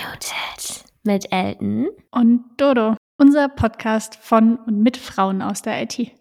Unmuted mit Elton und Dodo, unser Podcast von und mit Frauen aus der IT.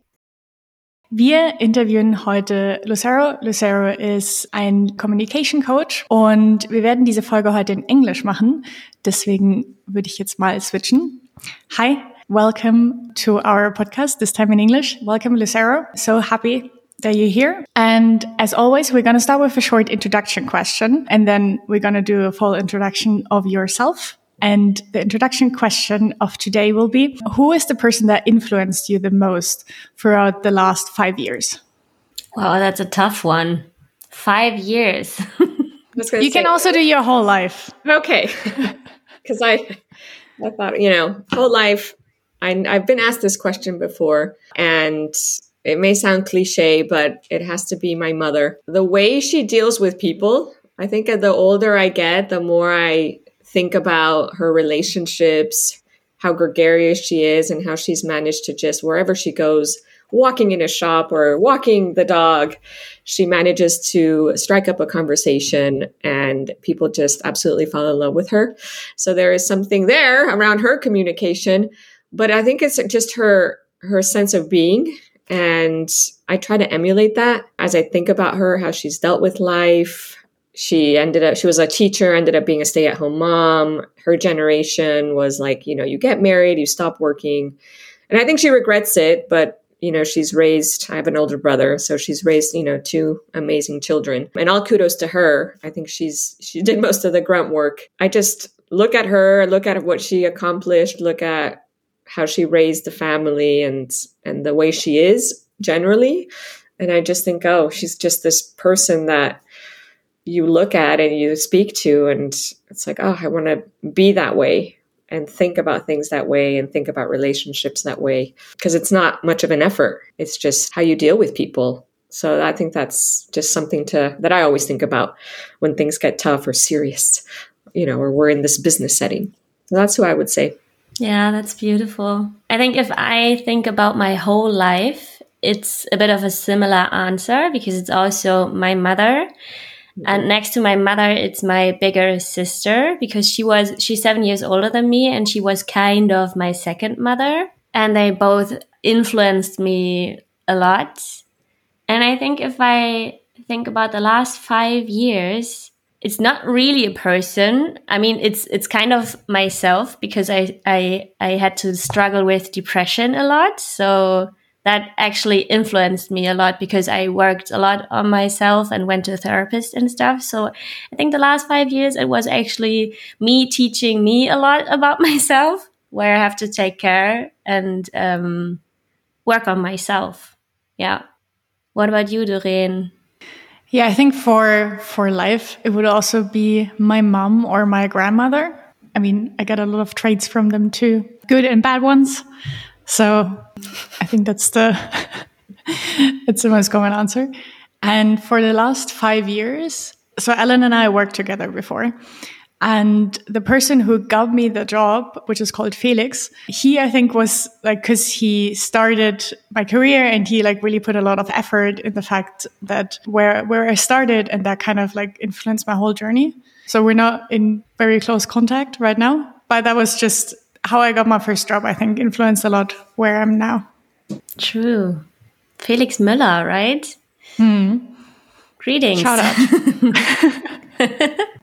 Wir interviewen heute Lucero. Lucero ist ein Communication Coach und wir werden diese Folge heute in Englisch machen. Deswegen würde ich jetzt mal switchen. Hi, welcome to our podcast, this time in English. Welcome, Lucero. So happy that you're here. And as always, we're going to start with a short introduction question, and then we're going to do a full introduction of yourself. And the introduction question of today will be Who is the person that influenced you the most throughout the last five years? Wow, that's a tough one. Five years. you say, can also do your whole life. Okay. Because I, I thought, you know, whole life, I, I've been asked this question before, and it may sound cliche, but it has to be my mother. The way she deals with people, I think the older I get, the more I think about her relationships, how gregarious she is, and how she's managed to just wherever she goes, walking in a shop or walking the dog, she manages to strike up a conversation and people just absolutely fall in love with her. So there is something there around her communication, but I think it's just her her sense of being and I try to emulate that as I think about her, how she's dealt with life. She ended up, she was a teacher, ended up being a stay at home mom. Her generation was like, you know, you get married, you stop working. And I think she regrets it, but, you know, she's raised, I have an older brother, so she's raised, you know, two amazing children. And all kudos to her. I think she's, she did most of the grunt work. I just look at her, look at what she accomplished, look at how she raised the family and and the way she is generally. And i just think oh she's just this person that you look at and you speak to and it's like oh i want to be that way and think about things that way and think about relationships that way. Because it's not much of an effort. It's just how you deal with people. So i think that's just something to that i always think about when things get tough or serious you know or we're in this business setting. So that's who i would say yeah, that's beautiful. I think if I think about my whole life, it's a bit of a similar answer because it's also my mother. Mm-hmm. And next to my mother, it's my bigger sister because she was, she's seven years older than me and she was kind of my second mother. And they both influenced me a lot. And I think if I think about the last five years, it's not really a person. I mean, it's it's kind of myself because I I I had to struggle with depression a lot. So that actually influenced me a lot because I worked a lot on myself and went to a therapist and stuff. So I think the last five years it was actually me teaching me a lot about myself, where I have to take care and um, work on myself. Yeah. What about you, Doreen? Yeah, I think for for life, it would also be my mom or my grandmother. I mean, I get a lot of traits from them too, good and bad ones. So I think that's the it's the most common answer. And for the last five years, so Ellen and I worked together before, and the person who got me the job, which is called Felix, he, I think was like, cause he started my career and he like really put a lot of effort in the fact that where, where I started and that kind of like influenced my whole journey. So we're not in very close contact right now, but that was just how I got my first job, I think influenced a lot where I'm now. True. Felix Müller, right? Hmm. Greetings. Shout out.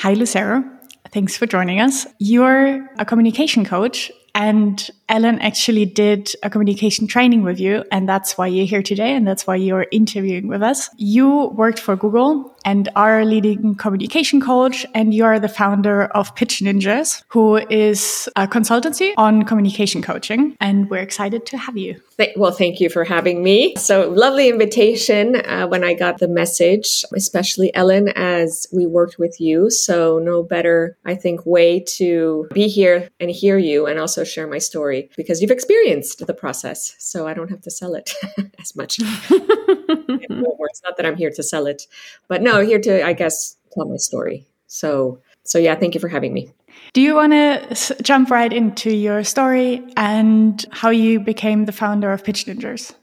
Hi, Lucero. Thanks for joining us. You're a communication coach and Ellen actually did a communication training with you, and that's why you're here today, and that's why you're interviewing with us. You worked for Google and are a leading communication coach, and you are the founder of Pitch Ninjas, who is a consultancy on communication coaching. And we're excited to have you. Well, thank you for having me. So lovely invitation uh, when I got the message, especially Ellen, as we worked with you. So no better, I think, way to be here and hear you and also share my story because you've experienced the process. So I don't have to sell it as much. Mm-hmm. it's not that I'm here to sell it, but no, here to, I guess, tell my story. So, so yeah, thank you for having me. Do you want to jump right into your story and how you became the founder of Pitch Ninjas?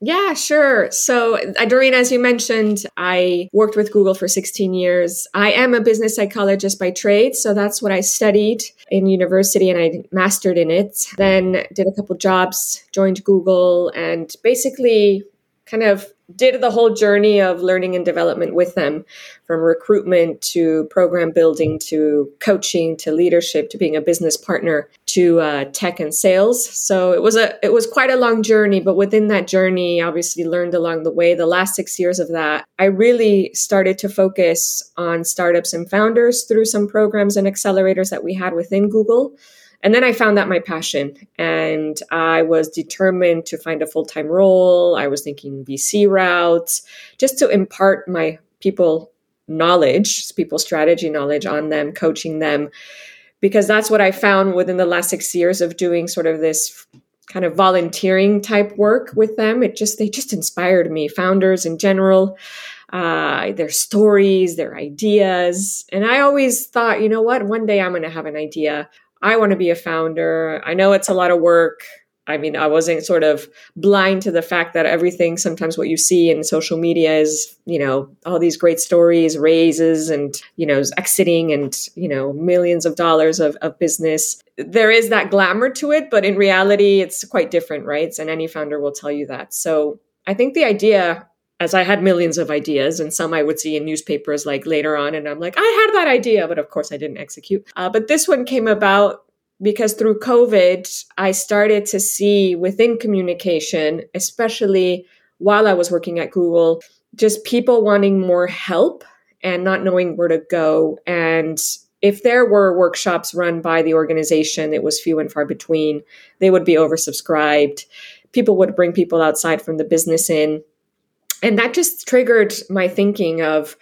Yeah, sure. So, Doreen, as you mentioned, I worked with Google for 16 years. I am a business psychologist by trade. So, that's what I studied in university and I mastered in it. Then, did a couple jobs, joined Google, and basically kind of did the whole journey of learning and development with them from recruitment to program building to coaching to leadership to being a business partner to uh, tech and sales. So it was a it was quite a long journey but within that journey obviously learned along the way. The last six years of that i really started to focus on startups and founders through some programs and accelerators that we had within google and then I found that my passion, and I was determined to find a full time role. I was thinking VC routes just to impart my people knowledge, people strategy knowledge on them, coaching them, because that's what I found within the last six years of doing sort of this kind of volunteering type work with them. It just, they just inspired me, founders in general. Uh, their stories, their ideas. And I always thought, you know what, one day I'm going to have an idea I want to be a founder. I know it's a lot of work. I mean, I wasn't sort of blind to the fact that everything, sometimes what you see in social media is, you know, all these great stories, raises and, you know, exiting and, you know, millions of dollars of, of business. There is that glamour to it, but in reality, it's quite different, right? And any founder will tell you that. So I think the idea as I had millions of ideas, and some I would see in newspapers like later on, and I'm like, I had that idea, but of course I didn't execute. Uh, but this one came about because through COVID, I started to see within communication, especially while I was working at Google, just people wanting more help and not knowing where to go. And if there were workshops run by the organization, it was few and far between. They would be oversubscribed. People would bring people outside from the business in and that just triggered my thinking of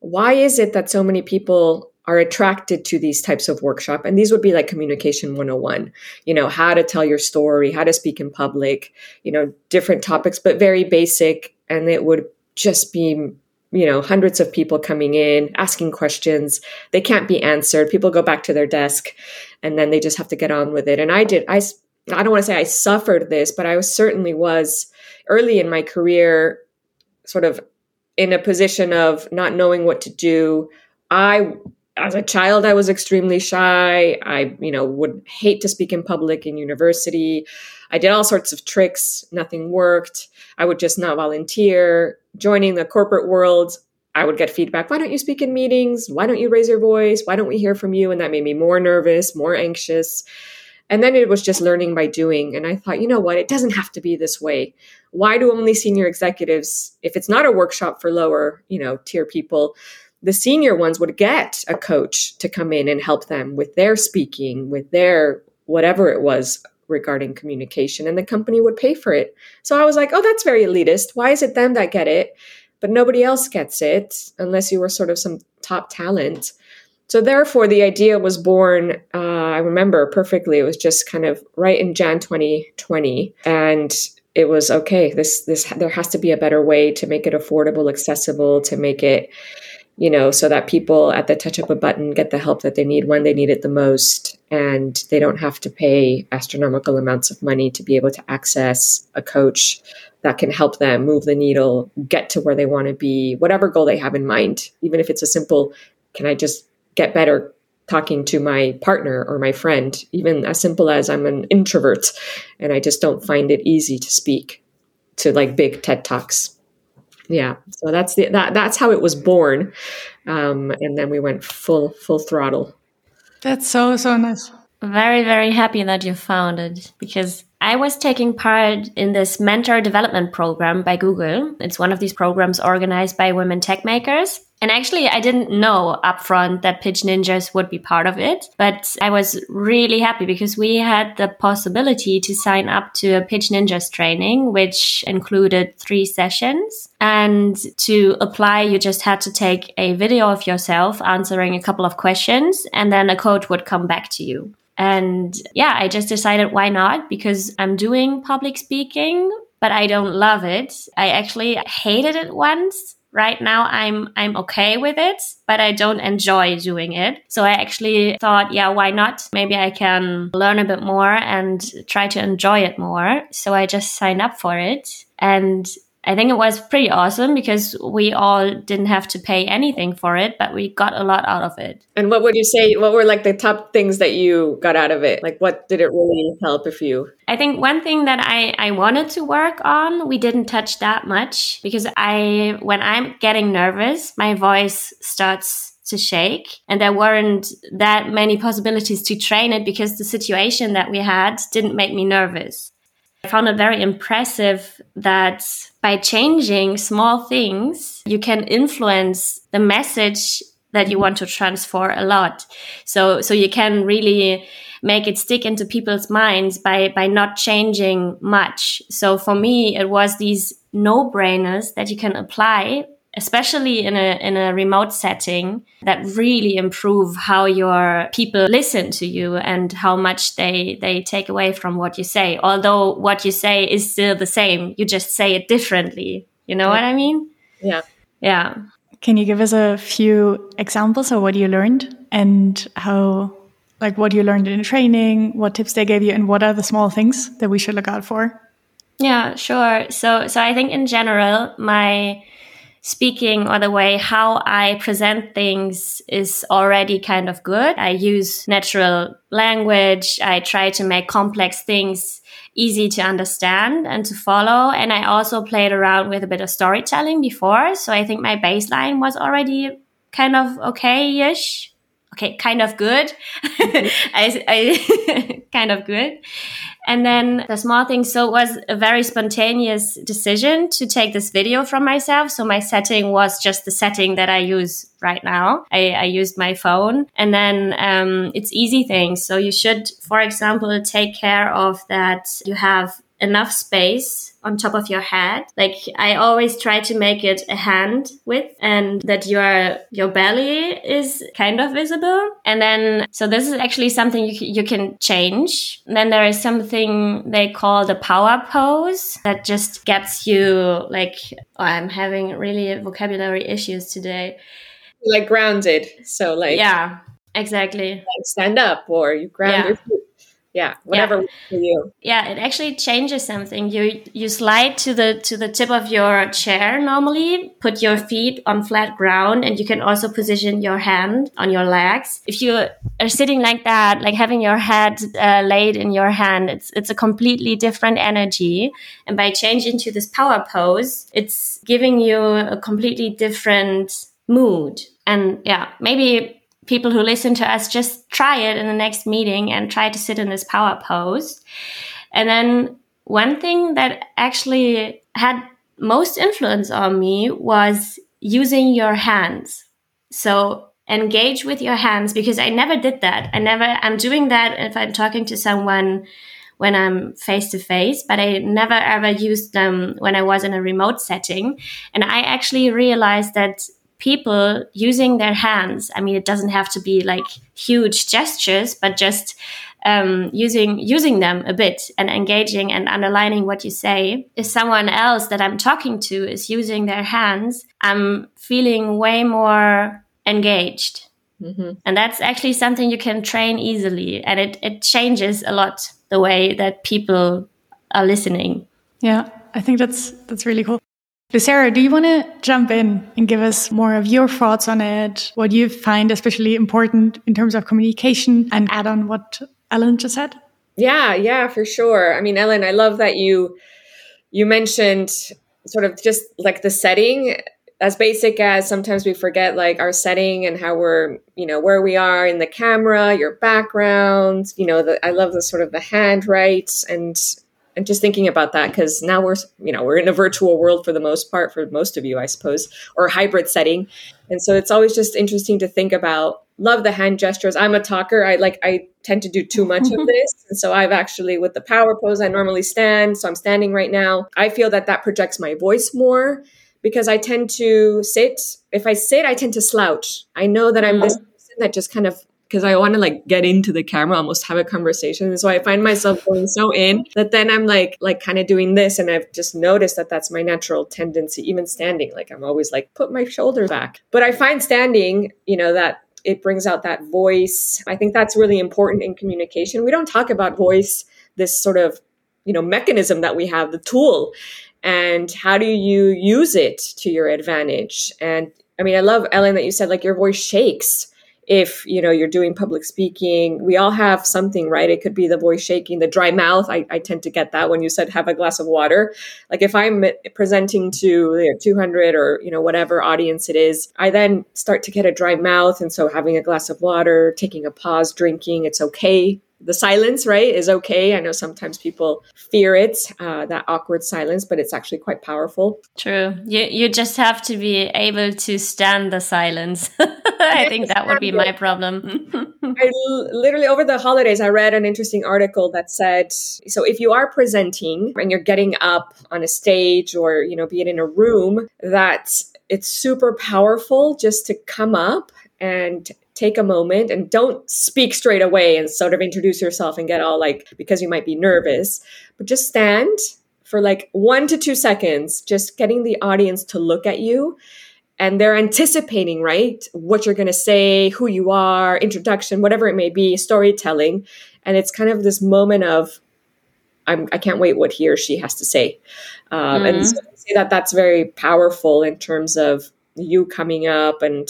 why is it that so many people are attracted to these types of workshop? And these would be like communication 101 you know how to tell your story how to speak in public you know different topics but very basic. And it would just be you know hundreds of people coming in asking questions. They can't be answered. People go back to their desk and then they just have to get on with it. And i did i i don't want to say i suffered this but i was certainly was early in my career sort of in a position of not knowing what to do. I as a child I was extremely shy. I, you know, would hate to speak in public in university. I did all sorts of tricks, nothing worked. I would just not volunteer. Joining the corporate world, I would get feedback. Why don't you speak in meetings? Why don't you raise your voice? Why don't we hear from you? And that made me more nervous, more anxious. And then it was just learning by doing. And I thought, you know what? It doesn't have to be this way. Why do only senior executives, if it's not a workshop for lower, you know, tier people, the senior ones would get a coach to come in and help them with their speaking, with their whatever it was regarding communication, and the company would pay for it. So I was like, oh, that's very elitist. Why is it them that get it? But nobody else gets it unless you were sort of some top talent. So therefore, the idea was born. Uh, I remember perfectly. It was just kind of right in Jan 2020, and it was okay. This this there has to be a better way to make it affordable, accessible, to make it you know, so that people at the touch of a button get the help that they need when they need it the most, and they don't have to pay astronomical amounts of money to be able to access a coach that can help them move the needle, get to where they want to be, whatever goal they have in mind, even if it's a simple, can I just get better talking to my partner or my friend, even as simple as I'm an introvert and I just don't find it easy to speak to like big TED Talks. Yeah, so that's the that that's how it was born, um, and then we went full full throttle. That's so so nice. Very very happy that you found it because I was taking part in this mentor development program by Google. It's one of these programs organized by women tech makers. And actually, I didn't know upfront that Pitch Ninjas would be part of it, but I was really happy because we had the possibility to sign up to a Pitch Ninjas training, which included three sessions. And to apply, you just had to take a video of yourself answering a couple of questions, and then a coach would come back to you. And yeah, I just decided why not? Because I'm doing public speaking, but I don't love it. I actually hated it once right now i'm i'm okay with it but i don't enjoy doing it so i actually thought yeah why not maybe i can learn a bit more and try to enjoy it more so i just signed up for it And I think it was pretty awesome because we all didn't have to pay anything for it, but we got a lot out of it. And what would you say? What were like the top things that you got out of it? Like, what did it really help for you? I think one thing that I, I wanted to work on, we didn't touch that much because I, when I'm getting nervous, my voice starts to shake. And there weren't that many possibilities to train it because the situation that we had didn't make me nervous. I found it very impressive that by changing small things, you can influence the message that you want to transfer a lot. So, so you can really make it stick into people's minds by, by not changing much. So for me, it was these no brainers that you can apply especially in a in a remote setting that really improve how your people listen to you and how much they they take away from what you say. Although what you say is still the same you just say it differently. You know yeah. what i mean? Yeah. Yeah. Can you give us a few examples of what you learned and how like what you learned in training what tips they gave you and what are the small things that we should look out for? Yeah sure. So so i think in general my speaking or the way how I present things is already kind of good. I use natural language. I try to make complex things easy to understand and to follow. And I also played around with a bit of storytelling before. So I think my baseline was already kind of okay-ish. Okay, kind of good. I, I kind of good. And then the small thing. So it was a very spontaneous decision to take this video from myself. So my setting was just the setting that I use right now. I, I used my phone and then, um, it's easy things. So you should, for example, take care of that you have enough space on top of your head. Like I always try to make it a hand width and that your, your belly is kind of visible. And then, so this is actually something you, you can change. And then there is something they call the power pose that just gets you like, oh, I'm having really vocabulary issues today. Like grounded. So like, yeah, exactly. Like stand up or you ground yeah. your feet yeah whatever yeah. for you. Yeah it actually changes something. You you slide to the to the tip of your chair normally put your feet on flat ground and you can also position your hand on your legs. If you are sitting like that like having your head uh, laid in your hand it's it's a completely different energy. And by changing to this power pose it's giving you a completely different mood. And yeah maybe people who listen to us just try it in the next meeting and try to sit in this power pose. And then one thing that actually had most influence on me was using your hands. So engage with your hands because I never did that. I never, I'm doing that if I'm talking to someone when I'm face to face, but I never ever used them when I was in a remote setting. And I actually realized that people using their hands. I mean, it doesn't have to be like huge gestures, but just um, using using them a bit and engaging and underlining what you say. If someone else that I'm talking to is using their hands, I'm feeling way more engaged. Mm-hmm. And that's actually something you can train easily, and it, it changes a lot the way that people are listening. Yeah, I think that's that's really cool. Lucero, do you want to jump in and give us more of your thoughts on it, what you find especially important in terms of communication, and add on what Ellen just said? Yeah, yeah, for sure. I mean, Ellen, I love that you you mentioned sort of just like the setting as basic as sometimes we forget like our setting and how we're you know where we are in the camera your background you know the, i love the sort of the hand right and and just thinking about that because now we're you know we're in a virtual world for the most part for most of you i suppose or hybrid setting. And so it's always just interesting to think about love the hand gestures. I'm a talker. I like i tend to do too much of this. And so i've actually with the power pose i normally stand. So i'm standing right now. I feel that that projects my voice more because i tend to sit. If i sit i tend to slouch. I know that i'm this mm-hmm. person that just kind of because I want to like get into the camera, almost have a conversation. So I find myself going so in that then I'm like, like kind of doing this. And I've just noticed that that's my natural tendency, even standing. Like I'm always like, put my shoulder back. But I find standing, you know, that it brings out that voice. I think that's really important in communication. We don't talk about voice, this sort of, you know, mechanism that we have, the tool and how do you use it to your advantage and i mean i love ellen that you said like your voice shakes if you know you're doing public speaking we all have something right? It could be the voice shaking the dry mouth. I, I tend to get that when you said have a glass of water. Like if i'm presenting to you know, 200 or you know whatever audience it is i then start to get a dry mouth. And so having a glass of water taking a pause drinking it's okay the silence, right, is okay. I know sometimes people fear it, uh, that awkward silence, but it's actually quite powerful. True. You you just have to be able to stand the silence. I think that would be my problem. I literally over the holidays, I read an interesting article that said, so if you are presenting and you're getting up on a stage or you know, be it in a room, that it's super powerful just to come up and take a moment and don't speak straight away and sort of introduce yourself and get all like because you might be nervous but just stand for like 1 to 2 seconds just getting the audience to look at you and they're anticipating right what you're going to say who you are introduction whatever it may be storytelling and it's kind of this moment of I'm, I can't wait what he or she has to say. Um, mm-hmm. And so I say that that's very powerful in terms of you coming up. And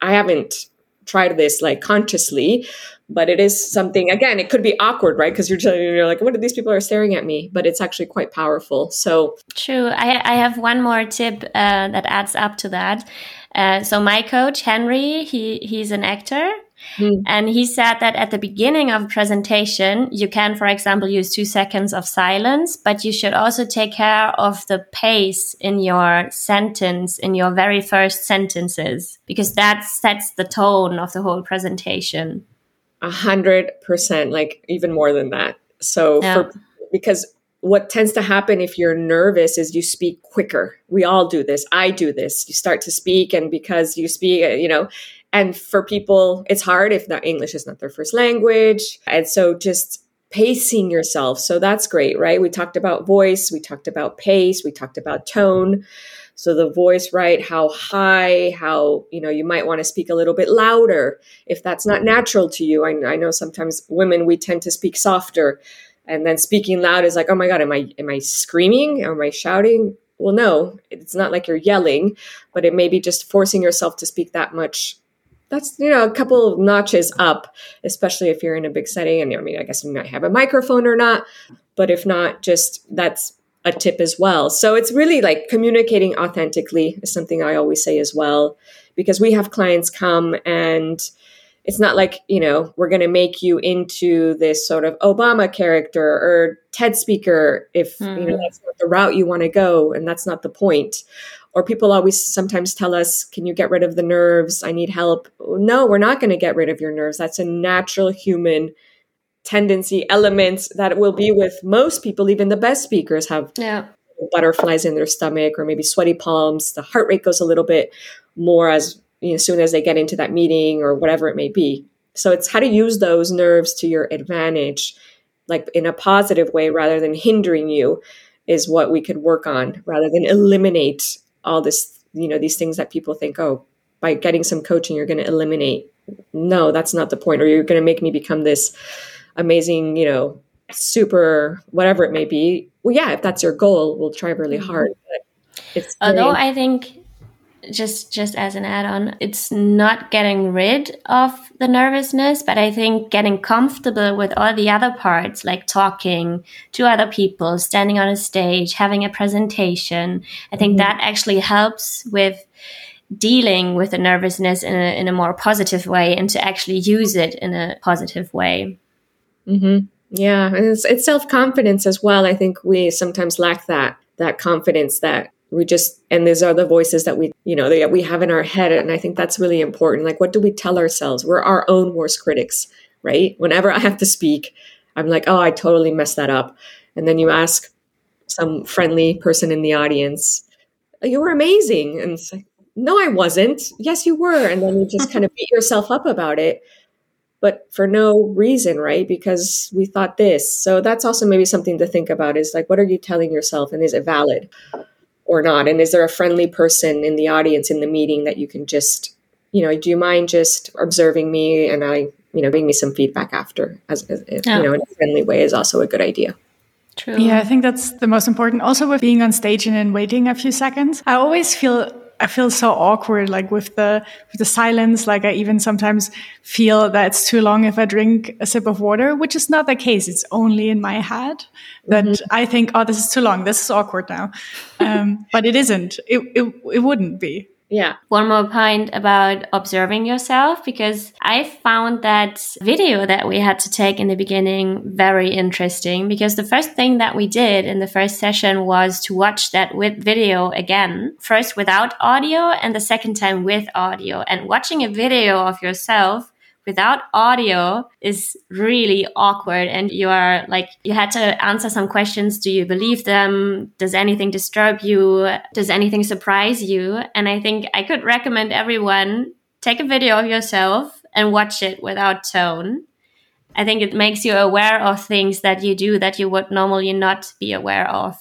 I haven't tried this like consciously but it is something again it could be awkward right? Because you're, you're like what are these people are staring at me? But it's actually quite powerful. So true. I, I have one more tip uh, that adds up to that. Uh, so my coach henry he he's an actor Mm. And he said that at the beginning of a presentation, you can, for example, use two seconds of silence, but you should also take care of the pace in your sentence, in your very first sentences, because that sets the tone of the whole presentation. A hundred percent, like even more than that. So, yeah. for, because what tends to happen if you're nervous is you speak quicker. We all do this. I do this. You start to speak, and because you speak, you know, and for people, it's hard if not English is not their first language. And so just pacing yourself. So that's great, right? We talked about voice, we talked about pace, we talked about tone. So the voice, right? How high, how, you know, you might want to speak a little bit louder if that's not natural to you. I, I know sometimes women, we tend to speak softer and then speaking loud is like, oh my God, am I, am I screaming? Am I shouting? Well, no, it's not like you're yelling, but it may be just forcing yourself to speak that much that's you know a couple of notches up especially if you're in a big setting and i mean i guess you might have a microphone or not but if not just that's a tip as well so it's really like communicating authentically is something i always say as well because we have clients come and it's not like you know we're going to make you into this sort of obama character or ted speaker if mm-hmm. you know mm-hmm. that's not the route you want to go and that's not the point or people always sometimes tell us, Can you get rid of the nerves? I need help. No, we're not going to get rid of your nerves. That's a natural human tendency, element that will be with most people, even the best speakers have yeah. butterflies in their stomach or maybe sweaty palms. The heart rate goes a little bit more as you know, as soon as they get into that meeting or whatever it may be. So it's how to use those nerves to your advantage, like in a positive way rather than hindering you, is what we could work on rather than eliminate all this, you know, these things that people think, oh, by getting some coaching, you're going to eliminate. No, that's not the point. Or you're going to make me become this amazing, you know, super whatever it may be. Well, yeah, if that's your goal, we'll try really mm-hmm. hard. Although I think just just as an add-on it's not getting rid of the nervousness but i think getting comfortable with all the other parts like talking to other people standing on a stage having a presentation i think mm-hmm. that actually helps with dealing with the nervousness in a, in a more positive way and to actually use it in a positive way mm-hmm. yeah and it's, it's self-confidence as well i think we sometimes lack that that confidence that we just and these are the voices that we you know that we have in our head. And i think that's really important. Like what do we tell ourselves? We're our own worst critics right? Whenever i have to speak i'm like oh i totally messed that up. And then you ask some friendly person in the audience you were amazing. And it's like no i wasn't. Yes you were. And then you just kind of beat yourself up about it but for no reason right? Because we thought this. So that's also maybe something to think about is like what are you telling yourself? And is it valid or not? And is there a friendly person in the audience in the meeting that you can just, you know, do you mind just observing me and I, you know, giving me some feedback after, as, as yeah. you know, in a friendly way is also a good idea. True. Yeah, I think that's the most important. Also, with being on stage and then waiting a few seconds, I always feel I feel so awkward, like with the with the silence. Like I even sometimes feel that it's too long if I drink a sip of water, which is not the case. It's only in my head that mm-hmm. I think, oh, this is too long. This is awkward now, um, but it isn't. It, it it wouldn't be. Yeah. One more point about observing yourself, because I found that video that we had to take in the beginning very interesting. Because the first thing that we did in the first session was to watch that with video again, first without audio and the second time with audio. And watching a video of yourself without audio is really awkward and you are like you had to answer some questions. Do you believe them? Does anything disturb you? Does anything surprise you? And i think i could recommend everyone take a video of yourself and watch it without tone. I think it makes you aware of things that you do that you would normally not be aware of.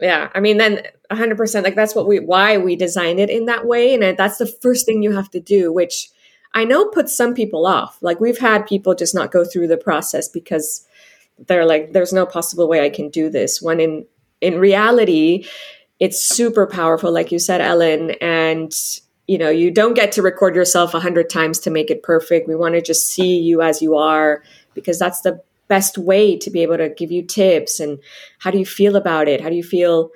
Yeah i mean then 100% like that's what we why we designed it in that way. And that's the first thing you have to do which I know puts some people off. Like we've had people just not go through the process because they're like, there's no possible way I can do this. When in in reality, it's super powerful, like you said, Ellen, and you know, you don't get to record yourself a hundred times to make it perfect. We want to just see you as you are because that's the best way to be able to give you tips and how do you feel about it? How do you feel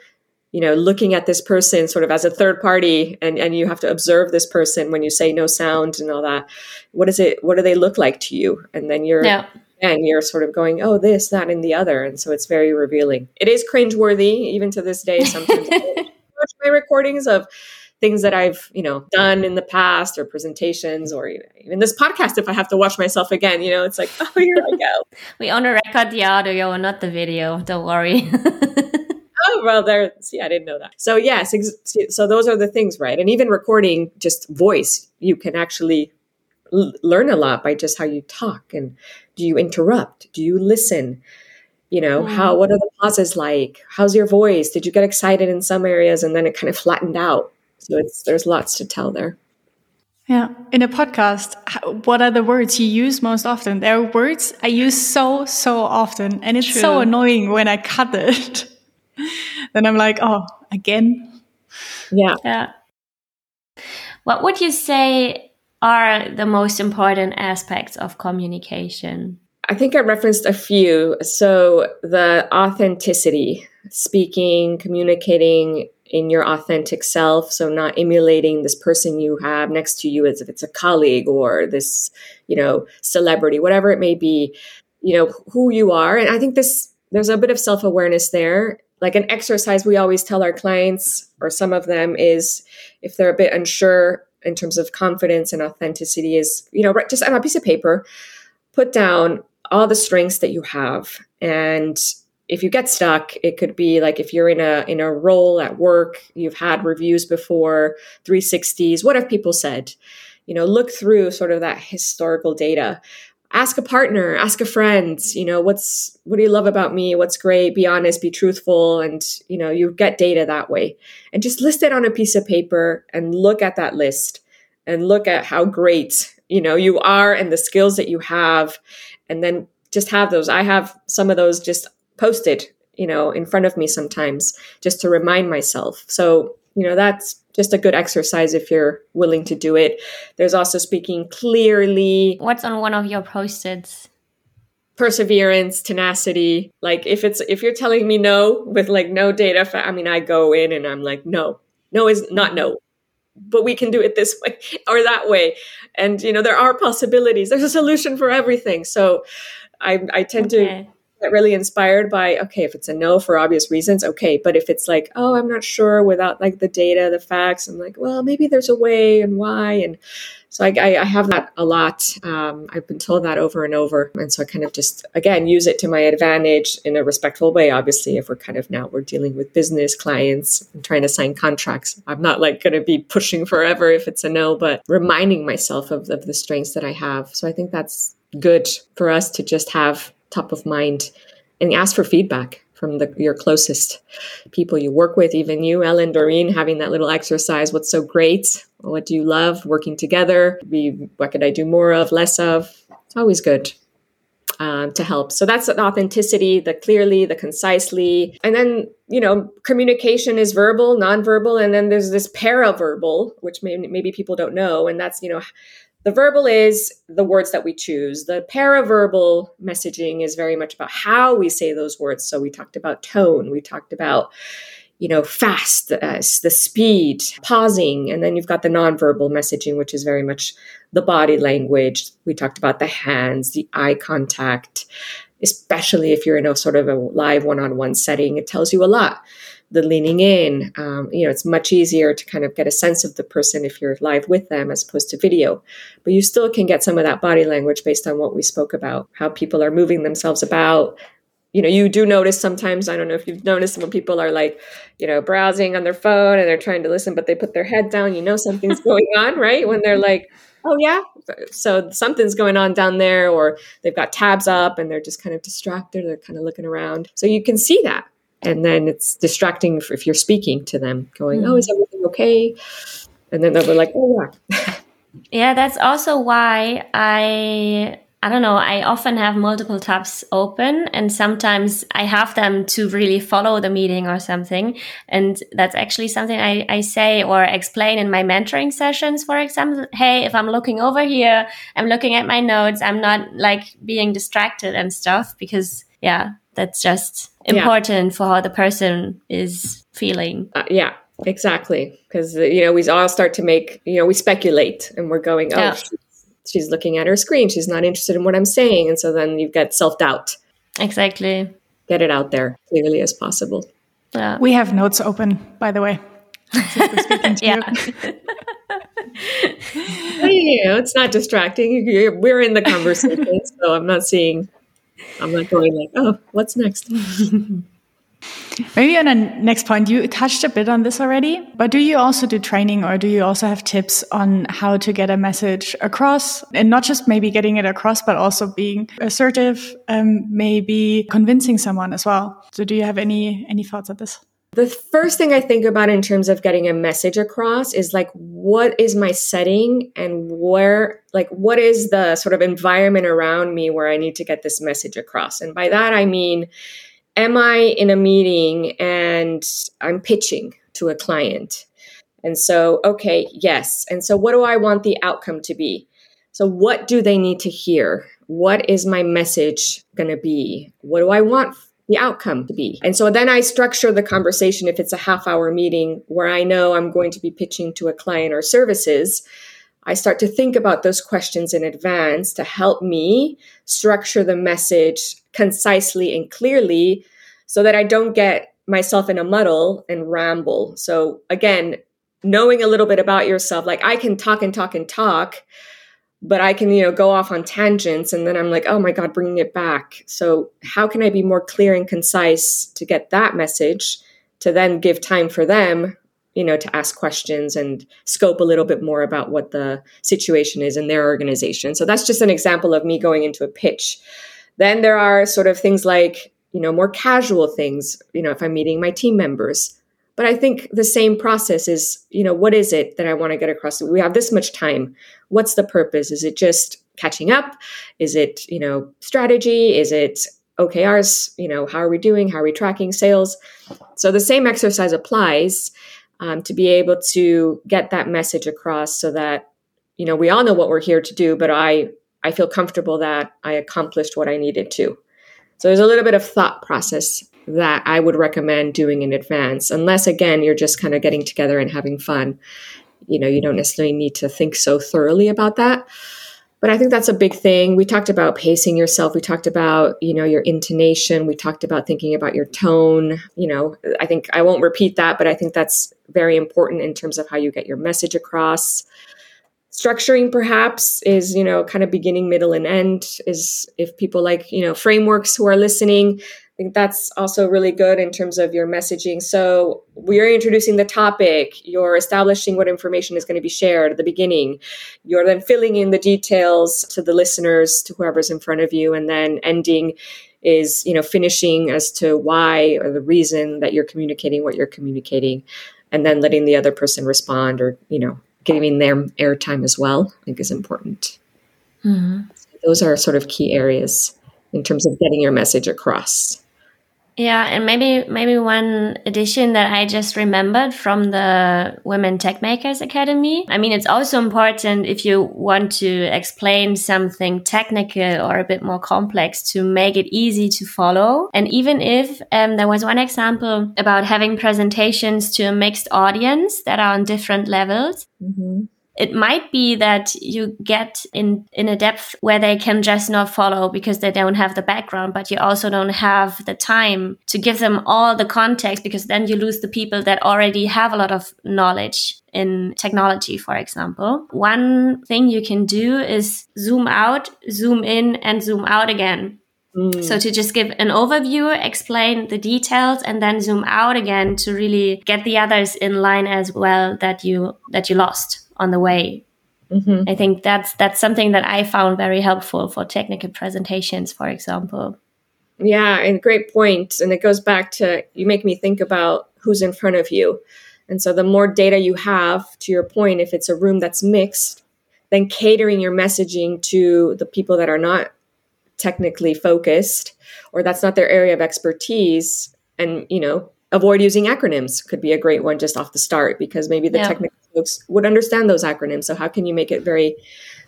you know looking at this person sort of as a third party and and you have to observe this person when you say no sound and all that what is it what do they look like to you and then you're yeah. and you're sort of going oh this that and the other and so it's very revealing it is cringeworthy even to this day sometimes watch my recordings of things that I've, you know, done in the past or presentations or even this podcast if I have to watch myself again, you know, it's like, oh, here I go. we only record the audio, not the video. Don't worry. oh well there see i didn't know that so yes ex- so those are the things right and even recording just voice you can actually l- learn a lot by just how you talk and do you interrupt do you listen you know mm. how what are the pauses like how's your voice did you get excited in some areas and then it kind of flattened out so it's there's lots to tell there yeah. In a podcast, what are the words you use most often? There are words I use so, so often, and it's True. so annoying when I cut it. then I'm like, oh, again? Yeah. Yeah. What would you say are the most important aspects of communication? I think I referenced a few. So the authenticity, speaking, communicating in your authentic self. So not emulating this person you have next to you as if it's a colleague or this, you know, celebrity, whatever it may be, you know, who you are. And I think this, there's a bit of self awareness there like an exercise we always tell our clients or some of them is if they're a bit unsure in terms of confidence and authenticity is you know just on a piece of paper put down all the strengths that you have. And if you get stuck it could be like if you're in a in a role at work you've had reviews before 360s what have people said? You know look through sort of that historical data ask a partner, ask a friend, you know, what's what do you love about me? What's great? Be honest, be truthful and, you know, you get data that way. And just list it on a piece of paper and look at that list and look at how great, you know, you are and the skills that you have and then just have those. I have some of those just posted, you know, in front of me sometimes just to remind myself. So, you know, that's just a good exercise if you're willing to do it. There's also speaking clearly. What's on one of your post-its? Perseverance, tenacity. Like if it's if you're telling me no with like no data, I mean I go in and I'm like no. No is not no. But we can do it this way or that way. And you know there are possibilities. There's a solution for everything. So I I tend okay. to get really inspired by okay if it's a no for obvious reasons okay but if it's like oh i'm not sure without like the data the facts i'm like well maybe there's a way and why and so i, I have that a lot um, i've been told that over and over and so i kind of just again use it to my advantage in a respectful way obviously if we're kind of now we're dealing with business clients and trying to sign contracts i'm not like going to be pushing forever if it's a no but reminding myself of, of the strengths that i have so i think that's good for us to just have top of mind and ask for feedback from the, your closest people you work with, even you, Ellen, Doreen, having that little exercise. What's so great? What do you love? Working together. what could I do more of, less of? It's always good. um, to help. So that's the authenticity, the clearly, the concisely. And then, you know, communication is verbal, nonverbal. And then there's this paraverbal, which may, maybe people don't know. And that's, you know, the verbal is the words that we choose. The paraverbal messaging is very much about how we say those words. So we talked about tone, we talked about, you know, fast, uh, the speed, pausing, and then you've got the nonverbal messaging, which is very much the body language. We talked about the hands, the eye contact, especially if you're in a sort of a live one-on-one setting. It tells you a lot the leaning in. Um, you know, it's much easier to kind of get a sense of the person if you're live with them as opposed to video. But you still can get some of that body language based on what we spoke about, how people are moving themselves about. You know, you do notice sometimes, I don't know if you've noticed when people are like, you know, browsing on their phone and they're trying to listen, but they put their head down, you know, something's going on, right? When they're like, oh, yeah. So something's going on down there, or they've got tabs up and they're just kind of distracted. They're kind of looking around. So you can see that and then it's distracting if you're speaking to them going mm. oh is everything okay? And then they'll be like oh yeah. Yeah that's also why i i don't know i often have multiple tabs open and sometimes i have them to really follow the meeting or something. And that's actually something i, I say or explain in my mentoring sessions for example hey if i'm looking over here i'm looking at my notes i'm not like being distracted and stuff because yeah that's just important yeah. for how the person is feeling. Uh, yeah, exactly. Because, uh, you know, we all start to make, you know, we speculate and we're going, oh, yeah. she's, she's looking at her screen. She's not interested in what I'm saying. And so then you get self doubt. Exactly. Get it out there clearly as possible. Yeah. We have notes open, by the way. yeah. you know, it's not distracting. We're in the conversation, so I'm not seeing I'm not going like, oh, what's next? Maybe on a next point, you touched a bit on this already, but do you also do training or do you also have tips on how to get a message across and not just maybe getting it across, but also being assertive, um, maybe convincing someone as well? So do you have any, any thoughts on this? The first thing I think about in terms of getting a message across is like, what is my setting and where, like, what is the sort of environment around me where I need to get this message across? And by that, I mean, am I in a meeting and I'm pitching to a client? And so, okay, yes. And so, what do I want the outcome to be? So, what do they need to hear? What is my message going to be? What do I want the outcome to be. And so then I structure the conversation if it's a half hour meeting where I know I'm going to be pitching to a client or services. I start to think about those questions in advance to help me structure the message concisely and clearly so that I don't get myself in a muddle and ramble. So again, knowing a little bit about yourself, like I can talk and talk and talk, but I can, you know, go off on tangents and then I'm like, oh my God, bringing it back. So, how can I be more clear and concise to get that message to then give time for them, you know, to ask questions and scope a little bit more about what the situation is in their organization? So, that's just an example of me going into a pitch. Then there are sort of things like, you know, more casual things, you know, if I'm meeting my team members. But I think the same process is, you know, what is it that I want to get across? We have this much time. What's the purpose? Is it just catching up? Is it, you know, strategy? Is it OKRs? You know, how are we doing? How are we tracking sales? So the same exercise applies um, to be able to get that message across so that, you know, we all know what we're here to do, but I, I feel comfortable that I accomplished what I needed to. So there's a little bit of thought process that I would recommend doing in advance, unless again you're just kind of getting together and having fun. You know, you don't necessarily need to think so thoroughly about that. But I think that's a big thing. We talked about pacing yourself. We talked about, you know, your intonation. We talked about thinking about your tone. You know, I think I won't repeat that, but I think that's very important in terms of how you get your message across structuring perhaps is you know kind of beginning middle and end is if people like you know frameworks who are listening think that's also really good in terms of your messaging. So we're introducing the topic, you're establishing what information is going to be shared at the beginning. You're then filling in the details to the listeners, to whoever's in front of you, and then ending is, you know, finishing as to why or the reason that you're communicating what you're communicating, and then letting the other person respond or, you know, giving them airtime as well, I think is important. Mm-hmm. So those are sort of key areas in terms of getting your message across. Yeah, and maybe maybe one addition that I just remembered from the Women Tech Makers Academy. I mean, it's also important if you want to explain something technical or a bit more complex to make it easy to follow. And even if um, there was one example about having presentations to a mixed audience that are on different levels. Mm-hmm it might be that you get in in a depth where they can just not follow because they don't have the background but you also don't have the time to give them all the context because then you lose the people that already have a lot of knowledge in technology for example. One thing you can do is zoom out zoom in and zoom out again. Mm. So to just give an overview, explain the details, and then zoom out again to really get the others in line as well that you that you lost on the way. Mm-hmm. I think that's that's something that I found very helpful for technical presentations, for example. Yeah, and great point. And it goes back to you make me think about who's in front of you. And so the more data you have, to your point, if it's a room that's mixed, then catering your messaging to the people that are not technically focused or that's not their area of expertise and you know avoid using acronyms could be a great one just off the start because maybe the yeah. technical folks would understand those acronyms. So how can you make it very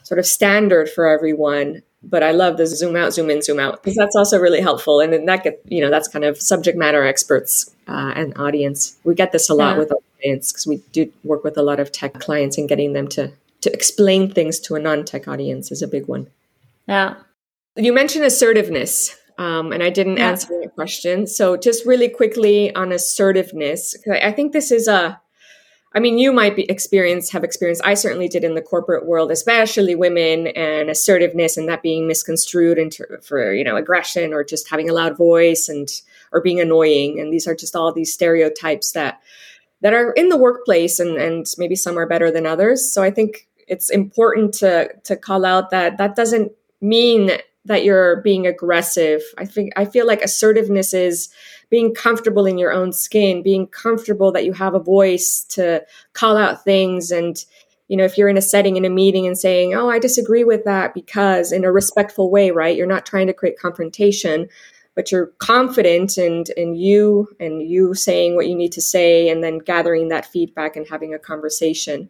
sort of standard for everyone? But I love the zoom out, zoom in, zoom out because that's also really helpful. And then that get you know that's kind of subject matter experts uh, and audience. We get this a lot yeah. with our clients because we do work with a lot of tech clients and getting them to to explain things to a non-tech audience is a big one. Yeah. You mentioned assertiveness. Um, and I didn't yeah. answer your question. So, just really quickly on assertiveness, I think this is a I mean, you might be experience have experience. I certainly did in the corporate world, especially women and assertiveness, and that being misconstrued into for you know aggression or just having a loud voice and or being annoying. And these are just all these stereotypes that that are in the workplace, and and maybe some are better than others. So I think it's important to to call out that that doesn't mean that you're being aggressive. I think I feel like assertiveness is being comfortable in your own skin, being comfortable that you have a voice to call out things and you know if you're in a setting in a meeting and saying, "Oh, I disagree with that because" in a respectful way, right? You're not trying to create confrontation, but you're confident and and you and you saying what you need to say and then gathering that feedback and having a conversation.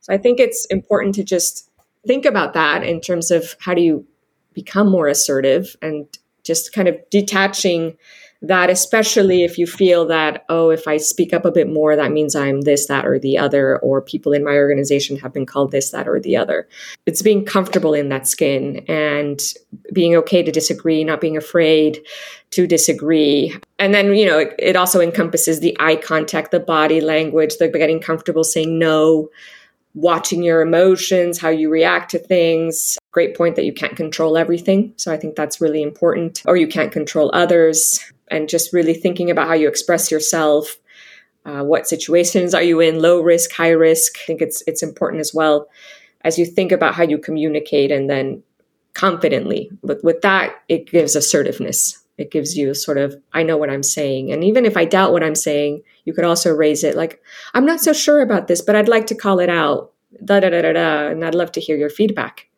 So I think it's important to just think about that in terms of how do you become more assertive and just kind of detaching that especially if you feel that oh if i speak up a bit more that means i'm this that or the other or people in my organization have been called this that or the other. It's being comfortable in that skin and being okay to disagree not being afraid to disagree. And then you know it, it also encompasses the eye contact the body language the getting comfortable saying no watching your emotions, how you react to things. Great point that you can't control everything. So I think that's really important. Or you can't control others and just really thinking about how you express yourself. Uh, what situations are you in? Low risk, high risk. I think it's it's important as well as you think about how you communicate and then confidently. But with that, it gives assertiveness. It gives you sort of, I know what I'm saying. And even if I doubt what I'm saying, you could also raise it like, I'm not so sure about this, but I'd like to call it out. Da da da da da. And I'd love to hear your feedback.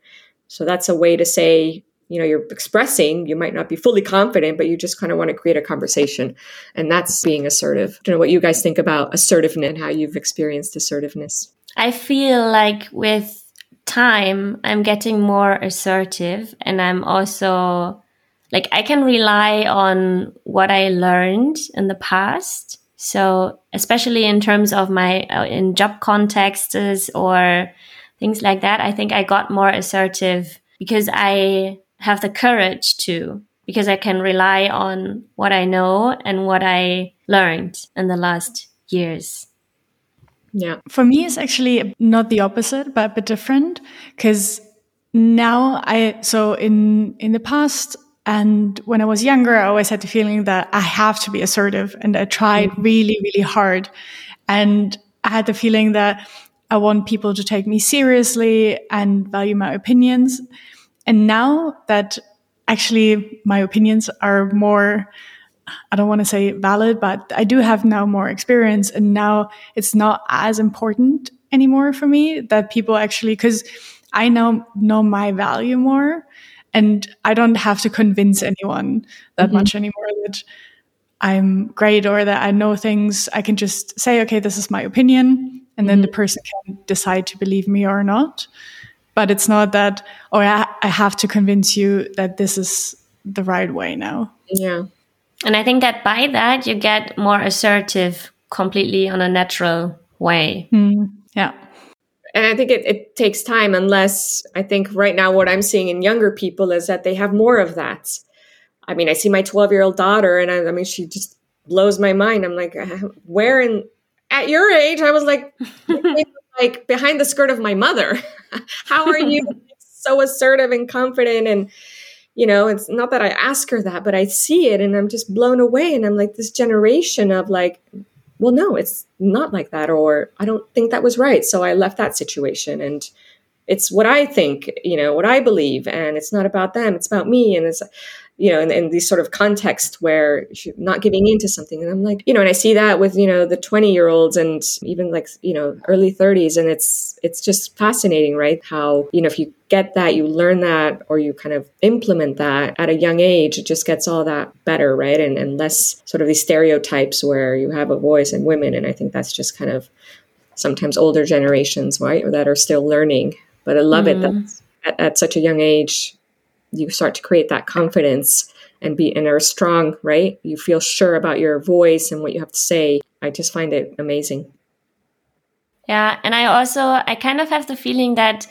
So that's a way to say, you know you're expressing you might not be fully confident but you just kind of want to create a conversation and that's being assertive i don't know what you guys think about assertiveness and how you've experienced assertiveness i feel like with time i'm getting more assertive and i'm also like i can rely on what i learned in the past so especially in terms of my uh, in job contexts or things like that i think i got more assertive because i have the courage to because I can rely on what I know and what I learned in the last years. Yeah. For me, it's actually not the opposite, but a bit different because now I, so in, in the past, and when I was younger, I always had the feeling that I have to be assertive and I tried mm-hmm. really, really hard. And I had the feeling that I want people to take me seriously and value my opinions. And now that actually my opinions are more, I don't want to say valid, but I do have now more experience. And now it's not as important anymore for me that people actually, because I now know my value more. And I don't have to convince anyone that Mm-hmm. much anymore that I'm great or that I know things. I can just say, okay, this is my opinion, and then the person can decide to believe me or not. But it's not that, oh, I, I have to convince you that this is the right way now. Yeah. And I think that by that, you get more assertive completely on a natural way. Yeah. And I think it, it takes time, unless I think right now what I'm seeing in younger people is that they have more of that. I mean, I see my 12 year old daughter, and I, I mean, she just blows my mind. I'm like, uh, where in at your age, I was like, like behind the skirt of my mother. How are you so assertive and confident? And you know, it's not that I ask her that, but I see it, and I'm just blown away. And I'm like, this generation of like, well, no, it's not like that, or I don't think that was right, so I left that situation, and it's what I think, you know, what I believe, and it's not about them, it's about me, and it's you know, in, in these sort of context where you're not giving in to something. And I'm like, you know, and I see that with, you know, the 20 year olds and even like, you know, early 30s. And it's, it's just fascinating, right? How, you know, if you get that, you learn that, or you kind of implement that at a young age, it just gets all that better, right? And, and less sort of these stereotypes where you have a voice in women. And I think that's just kind of sometimes older generations, right? That are still learning. But I love it that mm. at, at such a young age, you start to create that confidence and be are strong right you feel sure about your voice and what you have to say i just find it amazing Yeah. And I also, I kind of have the feeling that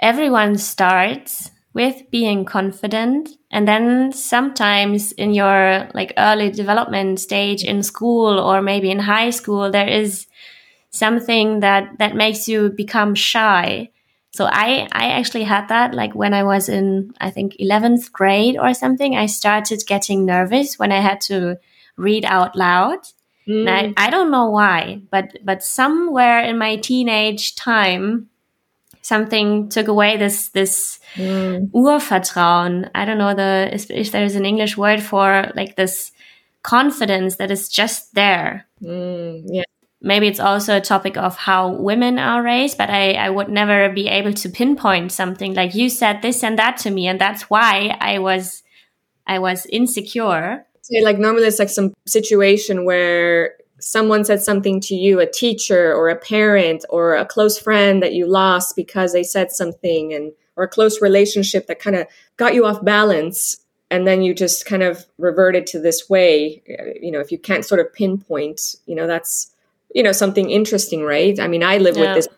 everyone starts with being confident. And then sometimes in your like early development stage in school or maybe in high school, there is something that, that makes you become shy. So I, I actually had that like when I was in, I think 11th grade or something, I started getting nervous when I had to read out loud. And I, I don't know why, but but somewhere in my teenage time, something took away this this Urvertrauen. I don't know the if, if there's an English word for like this confidence that is just there. Mm, yeah Maybe it's also a topic of how women are raised, but I, I would never be able to pinpoint something like you said this and that to me, and that's why I was I was insecure. like normally it's like some situation where someone said something to you a teacher or a parent or a close friend that you lost because they said something and or a close relationship that kind of got you off balance and then you just kind of reverted to this way you know if you can't sort of pinpoint you know that's you know something interesting right? I mean i live Yeah. with this